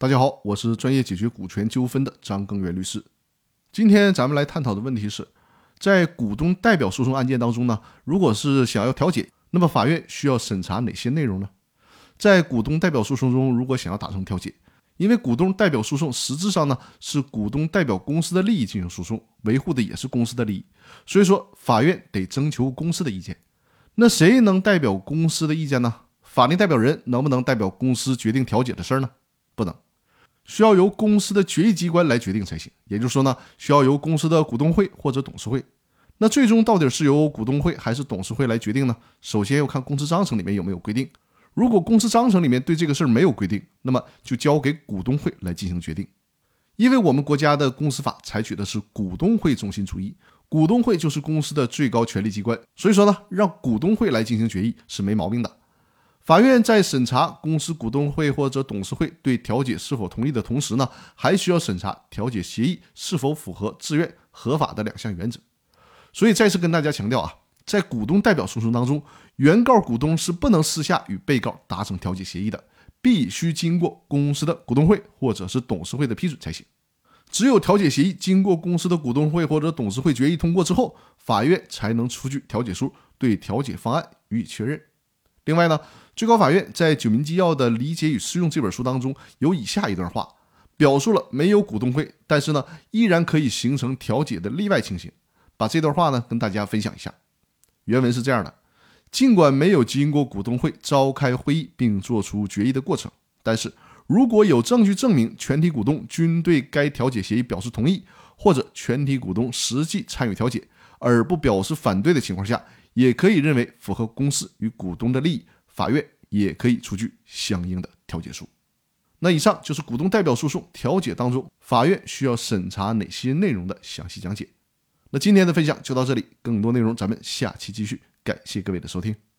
大家好，我是专业解决股权纠纷的张根源律师。今天咱们来探讨的问题是，在股东代表诉讼案件当中呢，如果是想要调解，那么法院需要审查哪些内容呢？在股东代表诉讼中，如果想要达成调解，因为股东代表诉讼实质上呢是股东代表公司的利益进行诉讼，维护的也是公司的利益，所以说法院得征求公司的意见。那谁能代表公司的意见呢？法定代表人能不能代表公司决定调解的事儿呢？不能。需要由公司的决议机关来决定才行，也就是说呢，需要由公司的股东会或者董事会。那最终到底是由股东会还是董事会来决定呢？首先要看公司章程里面有没有规定。如果公司章程里面对这个事儿没有规定，那么就交给股东会来进行决定。因为我们国家的公司法采取的是股东会中心主义，股东会就是公司的最高权力机关，所以说呢，让股东会来进行决议是没毛病的。法院在审查公司股东会或者董事会对调解是否同意的同时呢，还需要审查调解协议是否符合自愿合法的两项原则。所以再次跟大家强调啊，在股东代表诉讼当中，原告股东是不能私下与被告达成调解协议的，必须经过公司的股东会或者是董事会的批准才行。只有调解协议经过公司的股东会或者董事会决议通过之后，法院才能出具调解书，对调解方案予以确认。另外呢。最高法院在《九民纪要》的理解与适用这本书当中有以下一段话，表述了没有股东会，但是呢依然可以形成调解的例外情形。把这段话呢跟大家分享一下。原文是这样的：尽管没有经过股东会召开会议并作出决议的过程，但是如果有证据证明全体股东均对该调解协议表示同意，或者全体股东实际参与调解而不表示反对的情况下，也可以认为符合公司与股东的利益。法院也可以出具相应的调解书。那以上就是股东代表诉讼调解当中法院需要审查哪些内容的详细讲解。那今天的分享就到这里，更多内容咱们下期继续。感谢各位的收听。